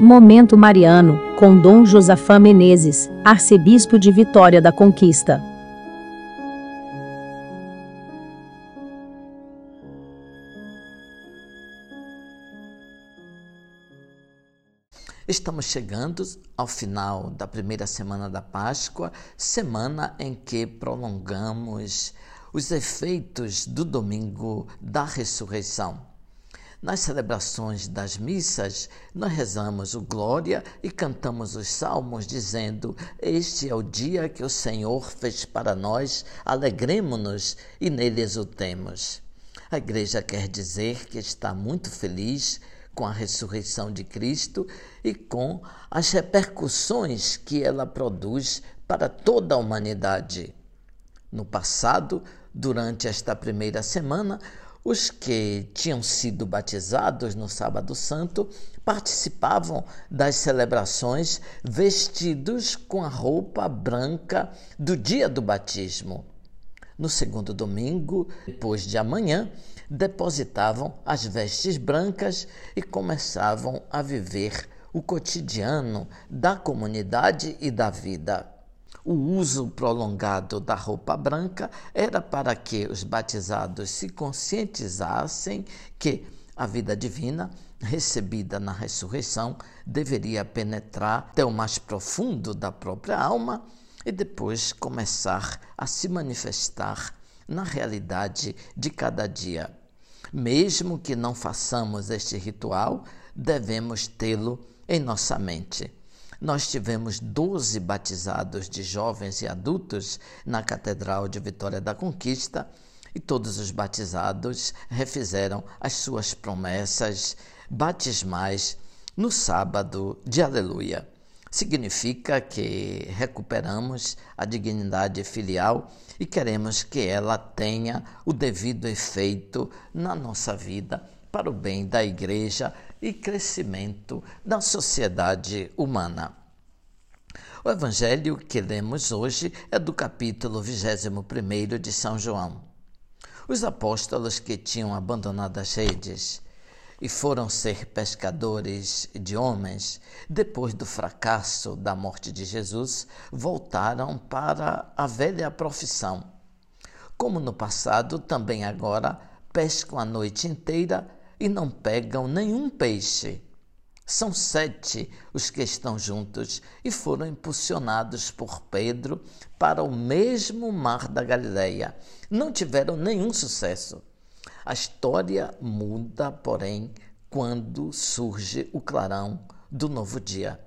Momento Mariano, com Dom Josafá Menezes, arcebispo de Vitória da Conquista. Estamos chegando ao final da primeira semana da Páscoa, semana em que prolongamos os efeitos do domingo da ressurreição. Nas celebrações das missas, nós rezamos o Glória e cantamos os salmos dizendo: Este é o dia que o Senhor fez para nós, alegremos-nos e nele exultemos. A igreja quer dizer que está muito feliz com a ressurreição de Cristo e com as repercussões que ela produz para toda a humanidade. No passado, durante esta primeira semana, os que tinham sido batizados no Sábado Santo participavam das celebrações vestidos com a roupa branca do dia do batismo. No segundo domingo, depois de amanhã, depositavam as vestes brancas e começavam a viver o cotidiano da comunidade e da vida. O uso prolongado da roupa branca era para que os batizados se conscientizassem que a vida divina, recebida na ressurreição, deveria penetrar até o mais profundo da própria alma e depois começar a se manifestar na realidade de cada dia. Mesmo que não façamos este ritual, devemos tê-lo em nossa mente. Nós tivemos 12 batizados de jovens e adultos na Catedral de Vitória da Conquista e todos os batizados refizeram as suas promessas batismais no sábado de Aleluia. Significa que recuperamos a dignidade filial e queremos que ela tenha o devido efeito na nossa vida para o bem da igreja e crescimento da sociedade humana. O evangelho que lemos hoje é do capítulo 21 de São João. Os apóstolos que tinham abandonado as redes e foram ser pescadores de homens, depois do fracasso da morte de Jesus, voltaram para a velha profissão. Como no passado, também agora pescam a noite inteira e não pegam nenhum peixe. São sete os que estão juntos e foram impulsionados por Pedro para o mesmo mar da Galileia. Não tiveram nenhum sucesso. A história muda, porém, quando surge o clarão do novo dia.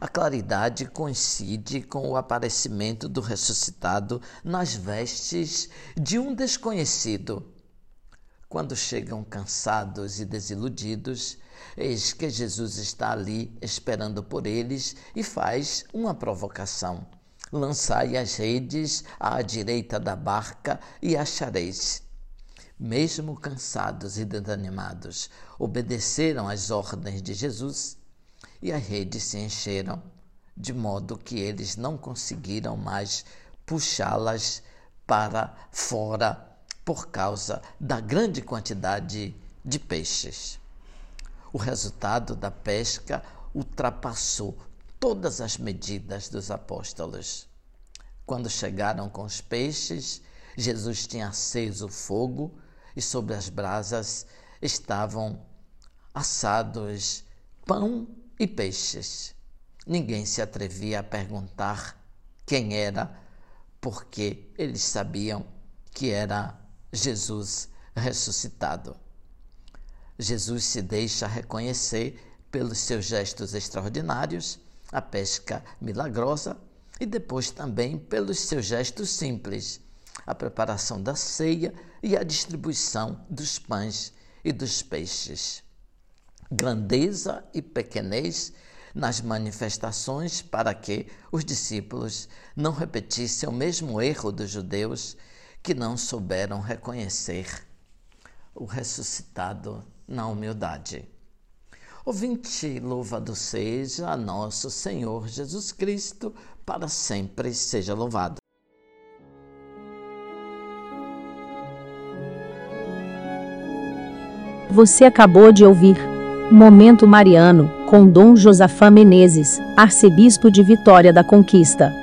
A claridade coincide com o aparecimento do ressuscitado nas vestes de um desconhecido quando chegam cansados e desiludidos, eis que Jesus está ali esperando por eles e faz uma provocação. Lançai as redes à direita da barca e achareis. Mesmo cansados e desanimados, obedeceram às ordens de Jesus e as redes se encheram, de modo que eles não conseguiram mais puxá-las para fora por causa da grande quantidade de peixes. O resultado da pesca ultrapassou todas as medidas dos apóstolos. Quando chegaram com os peixes, Jesus tinha aceso o fogo e sobre as brasas estavam assados pão e peixes. Ninguém se atrevia a perguntar quem era, porque eles sabiam que era Jesus ressuscitado. Jesus se deixa reconhecer pelos seus gestos extraordinários, a pesca milagrosa e depois também pelos seus gestos simples, a preparação da ceia e a distribuição dos pães e dos peixes. Grandeza e pequenez nas manifestações para que os discípulos não repetissem o mesmo erro dos judeus que não souberam reconhecer o ressuscitado na humildade. Ouvinte, louvado seja nosso Senhor Jesus Cristo, para sempre seja louvado. Você acabou de ouvir Momento Mariano, com Dom Josafá Menezes, arcebispo de Vitória da Conquista.